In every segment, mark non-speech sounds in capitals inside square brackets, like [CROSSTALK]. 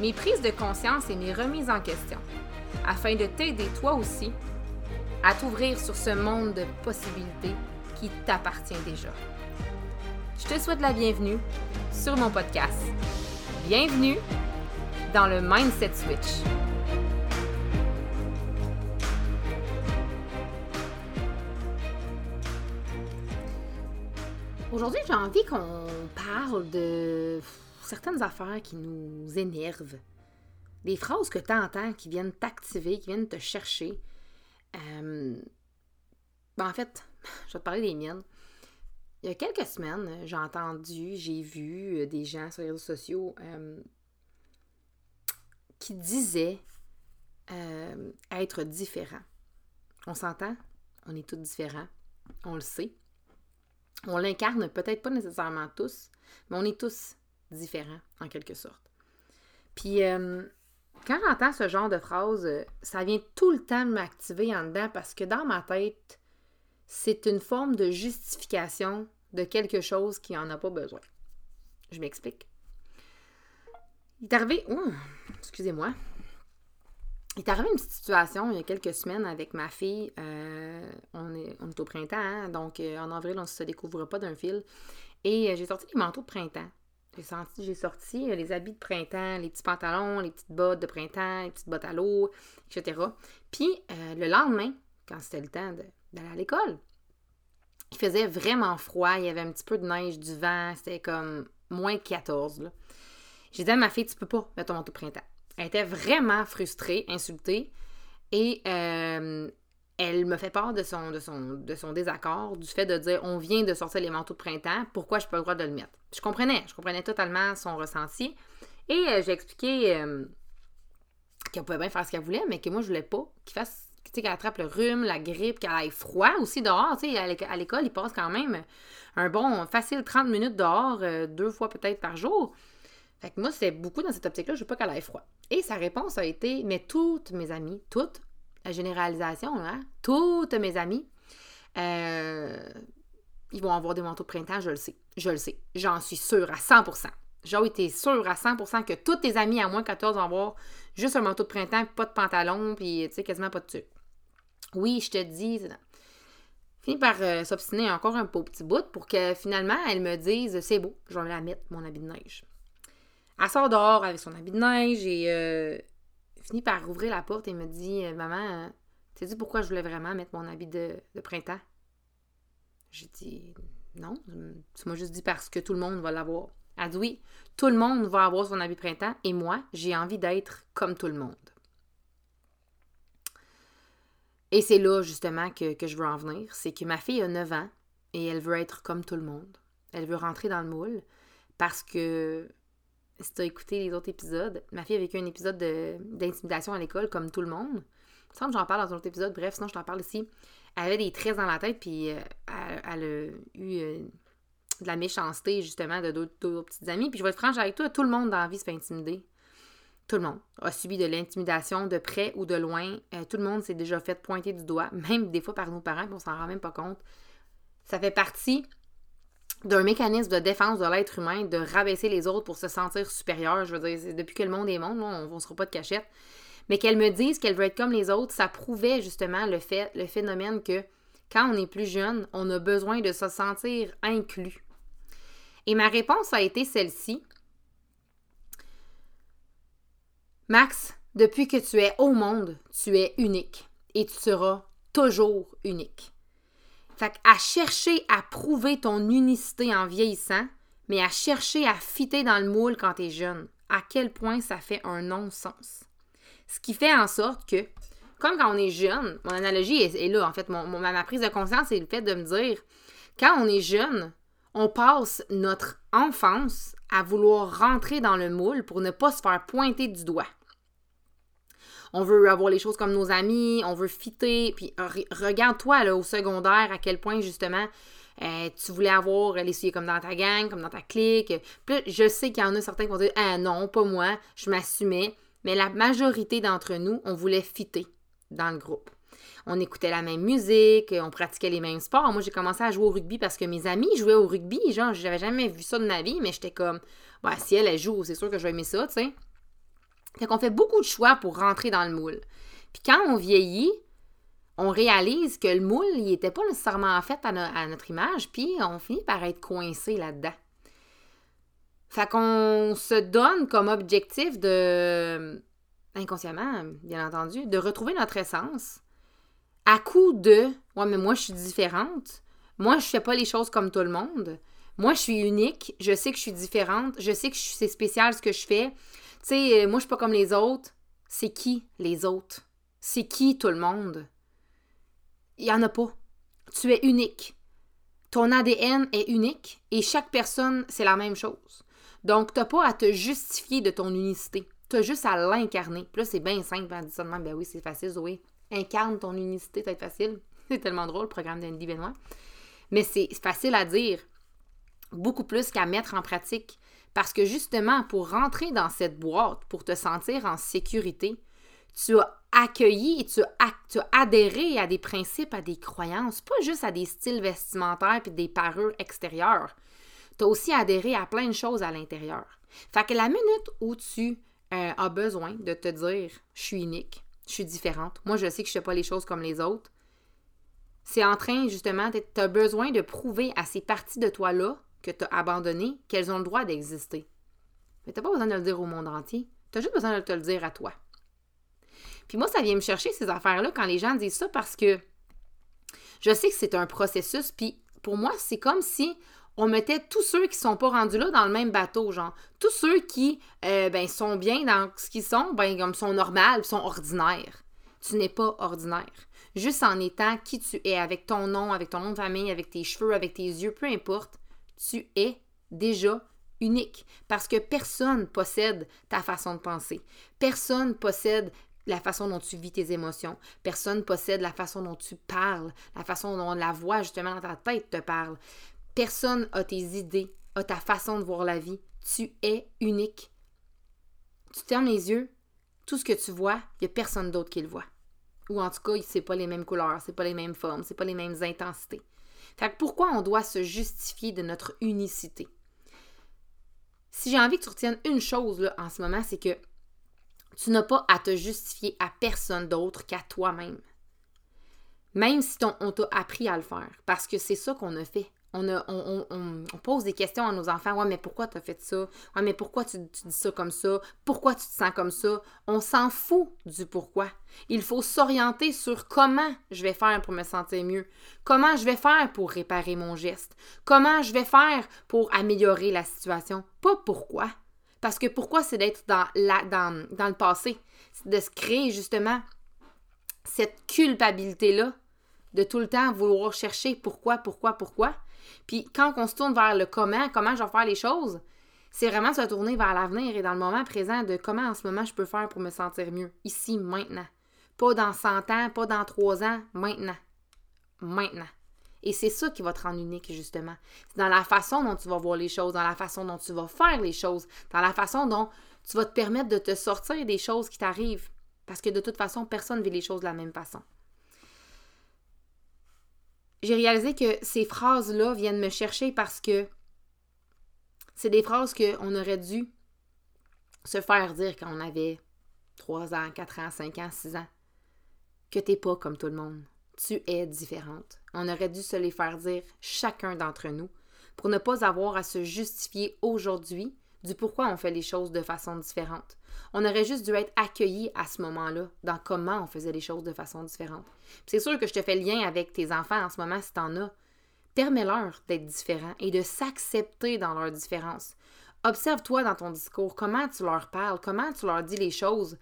mes prises de conscience et mes remises en question, afin de t'aider toi aussi à t'ouvrir sur ce monde de possibilités qui t'appartient déjà. Je te souhaite la bienvenue sur mon podcast. Bienvenue dans le Mindset Switch. Aujourd'hui, j'ai envie qu'on parle de certaines affaires qui nous énervent. Des phrases que tu entends qui viennent t'activer, qui viennent te chercher. Euh, ben, en fait, [LAUGHS] je vais te parler des miennes. Il y a quelques semaines, j'ai entendu, j'ai vu des gens sur les réseaux sociaux euh, qui disaient euh, être différents. On s'entend? On est tous différents. On le sait. On l'incarne peut-être pas nécessairement tous, mais on est tous différents en quelque sorte. Puis euh, quand j'entends ce genre de phrase, ça vient tout le temps m'activer en dedans parce que dans ma tête, c'est une forme de justification de quelque chose qui n'en a pas besoin. Je m'explique. Il est arrivé. Excusez-moi. Il est arrivé une situation il y a quelques semaines avec ma fille. Euh, on, est, au printemps, hein, donc euh, en avril, on ne se découvre pas d'un fil. Et euh, j'ai sorti les manteaux de printemps. J'ai sorti, sorti les habits de printemps, les petits pantalons, les petites bottes de printemps, les petites bottes à l'eau, etc. Puis le lendemain, quand c'était le temps d'aller à l'école, il faisait vraiment froid, il y avait un petit peu de neige, du vent, c'était comme moins 14. J'ai dit à ma fille, tu peux pas mettre ton manteau printemps. Elle était vraiment frustrée, insultée. Et euh, elle me fait part de son, désaccord, du fait de dire on vient de sortir les manteaux de printemps, pourquoi je n'ai pas le droit de le mettre? Je comprenais, je comprenais totalement son ressenti. Et euh, j'ai expliqué euh, qu'elle pouvait bien faire ce qu'elle voulait, mais que moi, je voulais pas qu'il fasse, qu'elle attrape le rhume, la grippe, qu'elle aille froid aussi dehors. À l'école, il passe quand même un bon, facile 30 minutes dehors, deux fois peut-être par jour. Fait moi, c'est beaucoup dans cette optique-là, je veux pas qu'elle aille froid. Et sa réponse a été, mais toutes mes amies, toutes, généralisation, hein, toutes mes amies, euh, ils vont avoir des manteaux de printemps, je le sais. Je le sais. J'en suis sûre à 100%. J'ai été sûre à 100% que toutes tes amies à moins 14 vont avoir juste un manteau de printemps, pas de pantalon, puis tu sais, quasiment pas de tuque. Oui, je te dis, fini par euh, s'obstiner encore un petit bout pour que finalement, elle me dise c'est beau, je vais la mettre, mon habit de neige. Elle sort dehors avec son habit de neige et euh, finit par rouvrir la porte et me dit euh, Maman, euh, tu sais pourquoi je voulais vraiment mettre mon habit de, printemps? J'ai dit Non, tu m'as juste dit parce que tout le monde va l'avoir. Elle dit Oui, tout le monde va avoir son habit de printemps et moi, j'ai envie d'être comme tout le monde. Et c'est là justement que, que je veux en venir. C'est que ma fille a 9 ans et elle veut être comme tout le monde. Elle veut rentrer dans le moule parce que si tu as écouté les autres épisodes, ma fille a vécu un épisode d'intimidation à l'école, comme tout le monde. Il me semble que j'en parle dans un autre épisode, bref, sinon je t'en parle ici. Elle avait des traits dans la tête, puis euh, elle, a eu euh, de la méchanceté, justement, de d'autres petites amies. Puis je vais être franche avec toi, tout le monde dans la vie se fait intimider. Tout le monde a subi de l'intimidation de près ou de loin. Euh, tout le monde s'est déjà fait pointer du doigt, [LAUGHS] même des fois par nos parents, puis on s'en rend même pas compte. Ça fait partie d'un mécanisme de défense de l'être humain, de rabaisser les autres pour se sentir supérieur. Je veux dire, depuis que le monde est monde, on ne sera pas de cachette. Mais qu'elle me dise qu'elle veut être comme les autres, ça prouvait justement le phénomène que quand on est plus jeune, on a besoin de se sentir inclus. Et ma réponse a été celle-ci. Max, depuis que tu es au monde, tu es unique et tu seras toujours unique. Fait à chercher à prouver ton unicité en vieillissant, mais à chercher à fitter dans le moule quand t'es jeune. À quel point ça fait un non-sens. Ce qui fait en sorte que, comme quand on est jeune, mon analogie est, là, en fait, mon, ma prise de conscience, c'est le fait de me dire, quand on est jeune, on passe notre enfance à vouloir rentrer dans le moule pour ne pas se faire pointer du doigt. On veut avoir les choses comme nos amis, on veut fitter. Puis regarde-toi là, au secondaire à quel point justement euh, tu voulais avoir les souliers comme dans ta gang, comme dans ta clique. Puis je sais qu'il y en a certains qui vont dire Ah non, pas moi, je m'assumais. Mais la majorité d'entre nous, on voulait fitter dans le groupe. On écoutait la même musique, on pratiquait les mêmes sports. Moi, j'ai commencé à jouer au rugby parce que mes amis jouaient au rugby. Genre, j'avais jamais vu ça de ma vie, mais j'étais comme, bah, si elle, elle joue, c'est sûr que je vais aimer ça, tu sais. Fait qu'on fait beaucoup de choix pour rentrer dans le moule. Puis quand on vieillit, on réalise que le moule, il n'était pas nécessairement fait à, notre image, puis on finit par être coincé là-dedans. Fait qu'on se donne comme objectif de, inconsciemment, bien entendu, de retrouver notre essence à coup de Ouais, mais moi, je suis différente. Moi, je fais pas les choses comme tout le monde. Moi, je suis unique. Je sais que je suis différente. Je sais que c'est spécial ce que je fais. Tu sais, moi, je suis pas comme les autres. C'est qui les autres? C'est qui tout le monde? Il n'y en a pas. Tu es unique. Ton ADN est unique et chaque personne, c'est la même chose. Donc, tu n'as pas à te justifier de ton unicité. Tu as juste à l'incarner. Puis là, c'est bien simple en disant Ben oui, c'est facile, Zoé. Incarne ton unicité, ça va être facile. [LAUGHS] C'est tellement drôle, le programme d'Andy Benoît. Mais c'est facile à dire, beaucoup plus qu'à mettre en pratique. Parce que justement, pour rentrer dans cette boîte, pour te sentir en sécurité, tu as accueilli et tu as, adhéré à des principes, à des croyances, pas juste à des styles vestimentaires et des parures extérieures. Tu as aussi adhéré à plein de choses à l'intérieur. Fait que la minute où tu euh, as besoin de te dire je suis unique, je suis différente, moi je sais que je ne fais pas les choses comme les autres, c'est en train justement, tu as besoin de prouver à ces parties de toi-là que tu as abandonnées qu'elles ont le droit d'exister. Mais tu n'as pas besoin de le dire au monde entier, tu as juste besoin de te le dire à toi. Puis moi, ça vient me chercher ces affaires-là quand les gens disent ça parce que je sais que c'est un processus. Puis pour moi, c'est comme si on mettait tous ceux qui sont pas rendus là dans le même bateau, genre. Tous ceux qui euh, ben, sont bien dans ce qu'ils sont, ben, comme sont normales, sont ordinaires. Tu n'es pas ordinaire. Juste en étant qui tu es, avec ton nom, avec ton nom de famille, avec tes cheveux, avec tes yeux, peu importe, tu es déjà unique. Parce que personne possède ta façon de penser. Personne possède la façon dont tu vis tes émotions. Personne possède la façon dont tu parles, la façon dont la voix justement dans ta tête te parle. Personne a tes idées, a ta façon de voir la vie. Tu es unique. Tu fermes les yeux, tout ce que tu vois, il n'y a personne d'autre qui le voit. Ou en tout cas, c'est pas les mêmes couleurs, c'est pas les mêmes formes, c'est pas les mêmes intensités. Fait que pourquoi on doit se justifier de notre unicité? Si j'ai envie que tu retiennes une chose en ce moment, c'est que tu n'as pas à te justifier à personne d'autre qu'à toi-même. Même si on t'a appris à le faire. Parce que c'est ça qu'on a fait. On, on, pose des questions à nos enfants. Ouais, mais pourquoi tu as fait ça? Ouais, mais pourquoi tu, tu, dis ça comme ça? Pourquoi tu te sens comme ça? On s'en fout du pourquoi. Il faut s'orienter sur comment je vais faire pour me sentir mieux. Comment je vais faire pour réparer mon geste? Comment je vais faire pour améliorer la situation? Pas pourquoi. Parce que pourquoi c'est d'être dans, dans, dans le passé? C'est de se créer justement cette culpabilité-là, de tout le temps vouloir chercher pourquoi, pourquoi, pourquoi. Puis quand on se tourne vers le comment, comment je vais faire les choses, c'est vraiment se tourner vers l'avenir et dans le moment présent de comment en ce moment je peux faire pour me sentir mieux, ici, maintenant. Pas dans 100 ans, pas dans 3 ans, maintenant. Maintenant. Et c'est ça qui va te rendre unique, justement. C'est dans la façon dont tu vas voir les choses, dans la façon dont tu vas faire les choses, dans la façon dont tu vas te permettre de te sortir des choses qui t'arrivent. Parce que de toute façon, personne ne vit les choses de la même façon. J'ai réalisé que ces phrases-là viennent me chercher parce que c'est des phrases qu'on aurait dû se faire dire quand on avait 3 ans, 4 ans, 5 ans, 6 ans. Que t'es pas comme tout le monde tu es différente. On aurait dû se les faire dire chacun d'entre nous pour ne pas avoir à se justifier aujourd'hui du pourquoi on fait les choses de façon différente. On aurait juste dû être accueillis à ce moment-là dans comment on faisait les choses de façon différente. C'est sûr que je te fais lien avec tes enfants en ce moment si t'en as. Permets-leur d'être différents et de s'accepter dans leur différence. Observe-toi dans ton discours comment tu leur parles, comment tu leur dis les choses.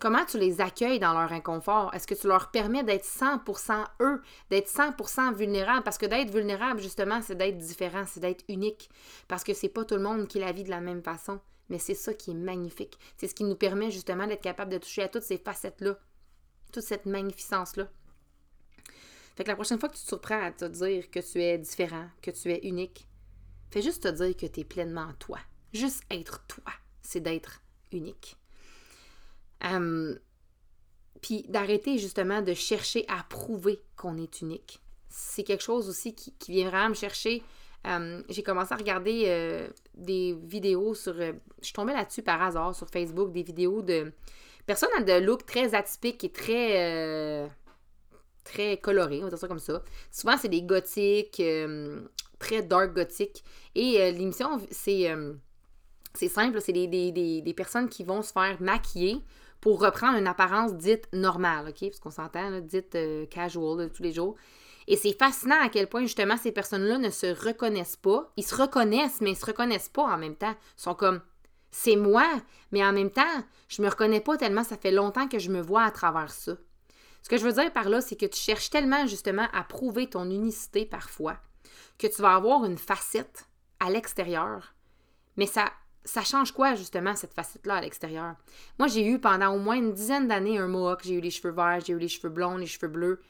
Comment tu les accueilles dans leur inconfort? Est-ce que tu leur permets d'être 100% eux, d'être 100% vulnérables? Parce que d'être vulnérable, justement, c'est d'être différent, c'est d'être unique. Parce que c'est pas tout le monde qui la vit de la même façon. Mais c'est ça qui est magnifique. C'est ce qui nous permet justement d'être capable de toucher à toutes ces facettes-là, toute cette magnificence-là. Fait que la prochaine fois que tu te surprends à te dire que tu es différent, que tu es unique, fais juste te dire que tu es pleinement toi. Juste être toi, c'est d'être unique. Hum, puis d'arrêter justement de chercher à prouver qu'on est unique. C'est quelque chose aussi qui, vient vraiment me chercher. Hum, j'ai commencé à regarder euh, des vidéos sur. Euh, je suis tombée là-dessus par hasard sur Facebook, des vidéos de personnes à de look très atypique et très. Euh, très coloré, on va dire ça comme ça. Souvent, c'est des gothiques, très dark gothique. Et l'émission, c'est. c'est simple, c'est des, des, personnes qui vont se faire maquiller pour reprendre une apparence dite normale, OK? Parce qu'on s'entend, dite euh, casual de tous les jours. Et c'est fascinant à quel point, justement, ces personnes-là ne se reconnaissent pas. Ils se reconnaissent, mais ils se reconnaissent pas en même temps. Ils sont comme, c'est moi, mais en même temps, je me reconnais pas tellement, ça fait longtemps que je me vois à travers ça. Ce que je veux dire par là, c'est que tu cherches tellement, justement, à prouver ton unicité parfois, que tu vas avoir une facette à l'extérieur, mais ça ça change quoi, justement, cette facette-là à l'extérieur? Moi, j'ai eu pendant au moins une dizaine d'années un mohawk. J'ai eu les cheveux verts, j'ai eu les cheveux blonds, les cheveux bleus.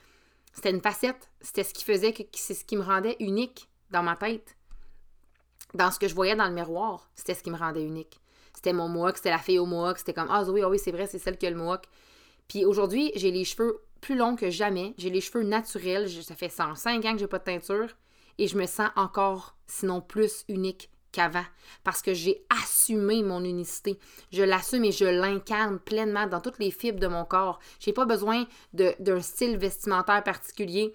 C'était une facette. C'était ce qui faisait que c'est ce qui me rendait unique dans ma tête. Dans ce que je voyais dans le miroir, c'était ce qui me rendait unique. C'était mon mohawk, c'était la fille au mohawk. C'était comme, ah oui, ah oui, c'est vrai, c'est celle qui a le mohawk. Puis aujourd'hui, j'ai les cheveux plus longs que jamais. J'ai les cheveux naturels. Ça fait 105 ans que j'ai pas de teinture. Et je me sens encore, sinon plus unique qu'avant parce que j'ai assumé mon unicité. Je l'assume et je l'incarne pleinement dans toutes les fibres de mon corps. J'ai pas besoin d'un style vestimentaire particulier.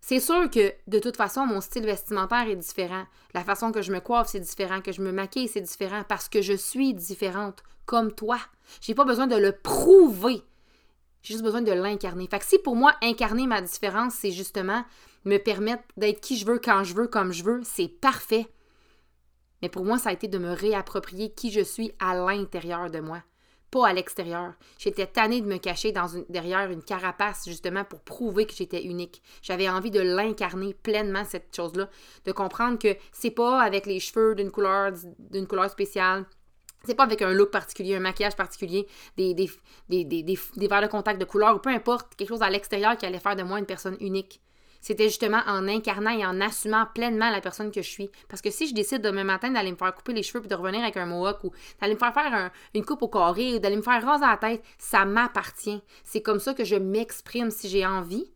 C'est sûr que de toute façon, mon style vestimentaire est différent. La façon que je me coiffe, c'est différent. Que je me maquille, c'est différent parce que je suis différente comme toi. J'ai pas besoin de le prouver. J'ai juste besoin de l'incarner. Fait que si pour moi, incarner ma différence, c'est justement me permettre d'être qui je veux, quand je veux, comme je veux, c'est parfait. Mais pour moi, ça a été de me réapproprier qui je suis à l'intérieur de moi, pas à l'extérieur. J'étais tannée de me cacher derrière une carapace, justement, pour prouver que j'étais unique. J'avais envie de l'incarner pleinement, cette chose-là, de comprendre que c'est pas avec les cheveux d'une couleur, d'une couleur spéciale, c'est pas avec un look particulier, un maquillage particulier, des, des, des, des verres de contact de couleur, ou peu importe, quelque chose à l'extérieur qui allait faire de moi une personne unique. C'était justement en incarnant et en assumant pleinement la personne que je suis. Parce que si je décide demain matin d'aller me faire couper les cheveux puis de revenir avec un mohawk ou d'aller me faire faire une coupe au carré ou d'aller me faire raser la tête, ça m'appartient. C'est comme ça que je m'exprime si j'ai envie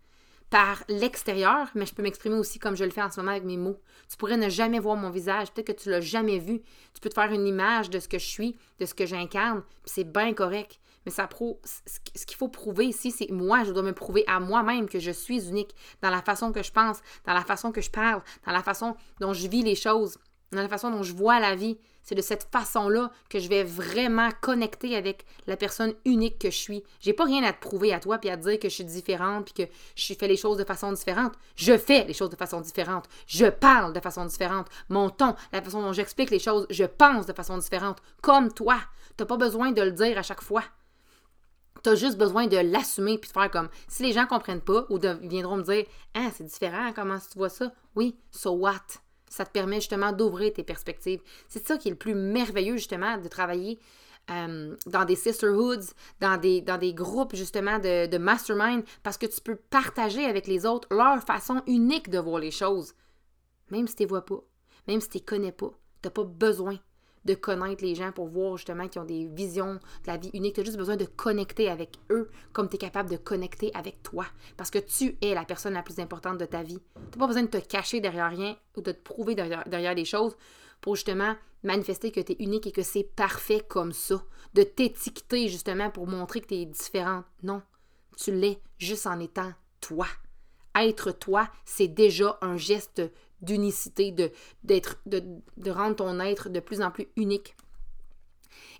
par l'extérieur, mais je peux m'exprimer aussi comme je le fais en ce moment avec mes mots. Tu pourrais ne jamais voir mon visage, peut-être que tu l'as jamais vu. Tu peux te faire une image de ce que je suis, de ce que j'incarne, puis c'est bien correct. Mais ça prouve, ce qu'il faut prouver ici, c'est moi, je dois me prouver à moi-même que je suis unique dans la façon que je pense, dans la façon que je parle, dans la façon dont je vis les choses, dans la façon dont je vois la vie. C'est de cette façon-là que je vais vraiment connecter avec la personne unique que je suis. J'ai pas rien à te prouver à toi puis à te dire que je suis différente puis que je fais les choses de façon différente. Je fais les choses de façon différente. Je parle de façon différente. Mon ton, la façon dont j'explique les choses, je pense de façon différente. Comme toi. T'as pas besoin de le dire à chaque fois. Tu as juste besoin de l'assumer puis de faire comme si les gens comprennent pas ou viendront me dire Ah, c'est différent, comment tu vois ça? Oui, so what? Ça te permet justement d'ouvrir tes perspectives. C'est ça qui est le plus merveilleux, justement, de travailler euh, dans des sisterhoods, dans des, dans des groupes justement de, de, mastermind, parce que tu peux partager avec les autres leur façon unique de voir les choses. Même si tu ne les vois pas, même si tu ne les connais pas, tu n'as pas besoin de connaître les gens pour voir justement qu'ils ont des visions de la vie unique. Tu as juste besoin de connecter avec eux comme tu es capable de connecter avec toi. Parce que tu es la personne la plus importante de ta vie. Tu pas besoin de te cacher derrière rien ou de te prouver derrière, derrière des choses pour justement manifester que tu es unique et que c'est parfait comme ça. De t'étiqueter justement pour montrer que tu es différente. Non, tu l'es juste en étant toi. Être toi, c'est déjà un geste d'unicité, de, d'être, de, rendre ton être de plus en plus unique.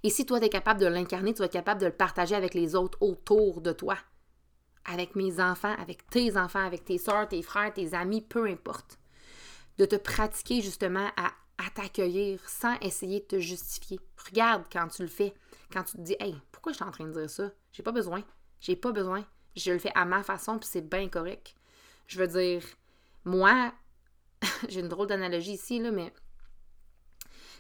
Et si toi, tu es capable de l'incarner, tu vas être capable de le partager avec les autres autour de toi. Avec mes enfants, avec tes enfants, avec tes soeurs, tes frères, tes amis, peu importe. De te pratiquer justement à, à t'accueillir sans essayer de te justifier. Regarde quand tu le fais, quand tu te dis Hey, pourquoi je suis en train de dire ça? J'ai pas besoin. J'ai pas besoin. Je le fais à ma façon, puis c'est bien correct. Je veux dire, moi, [LAUGHS] j'ai une drôle d'analogie ici, là, mais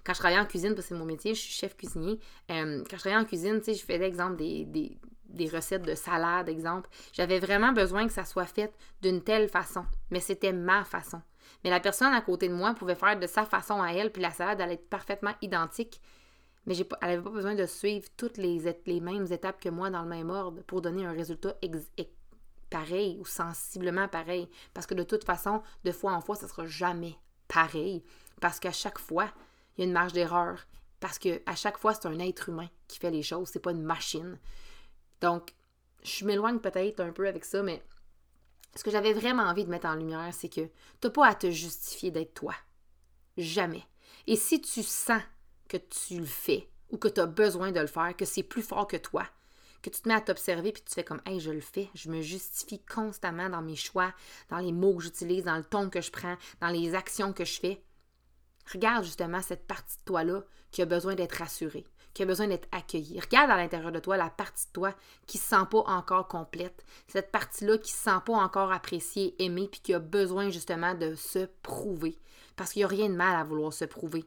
quand je travaillais en cuisine, parce que c'est mon métier, je suis chef cuisinier, euh, quand je travaillais en cuisine, tu je faisais, exemple, des, recettes de salade, exemple. J'avais vraiment besoin que ça soit fait d'une telle façon, mais c'était ma façon. Mais la personne à côté de moi pouvait faire de sa façon à elle, puis la salade allait être parfaitement identique. Mais pas, elle n'avait pas besoin de suivre toutes les, les mêmes étapes que moi dans le même ordre pour donner un résultat pareil ou sensiblement pareil. Parce que de toute façon, de fois en fois, ça sera jamais pareil. Parce qu'à chaque fois, il y a une marge d'erreur. Parce qu'à chaque fois, c'est un être humain qui fait les choses, c'est pas une machine. Donc, je m'éloigne peut-être un peu avec ça, mais ce que j'avais vraiment envie de mettre en lumière, c'est que t'as pas à te justifier d'être toi. Jamais. Et si tu sens que tu le fais ou que tu as besoin de le faire, que c'est plus fort que toi, que tu te mets à t'observer puis tu fais comme Hey, je le fais, je me justifie constamment dans mes choix, dans les mots que j'utilise, dans le ton que je prends, dans les actions que je fais. Regarde justement cette partie de toi-là qui a besoin d'être rassurée, qui a besoin d'être accueillie. Regarde à l'intérieur de toi la partie de toi qui ne se sent pas encore complète, cette partie-là qui ne se sent pas encore appréciée, aimée, puis qui a besoin justement de se prouver. Parce qu'il n'y a rien de mal à vouloir se prouver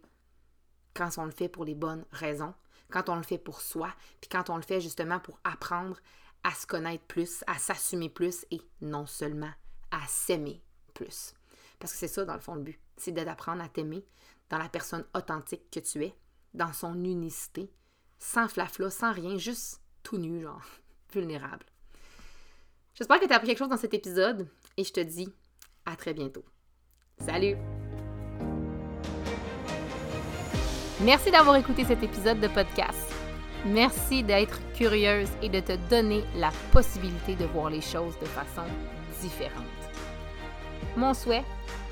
quand on le fait pour les bonnes raisons, quand on le fait pour soi, puis quand on le fait justement pour apprendre à se connaître plus, à s'assumer plus et non seulement à s'aimer plus. Parce que c'est ça, dans le fond, le but. C'est d'apprendre à t'aimer dans la personne authentique que tu es, dans son unicité, sans flafla, sans rien, juste tout nu, genre, [LAUGHS] vulnérable. J'espère que tu as appris quelque chose dans cet épisode et je te dis à très bientôt. Salut! Merci d'avoir écouté cet épisode de podcast. Merci d'être curieuse et de te donner la possibilité de voir les choses de façon différente. Mon souhait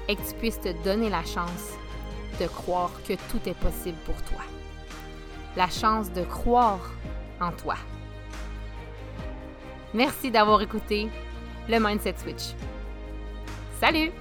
est que tu puisses te donner la chance de croire que tout est possible pour toi. La chance de croire en toi. Merci d'avoir écouté le Mindset Switch. Salut!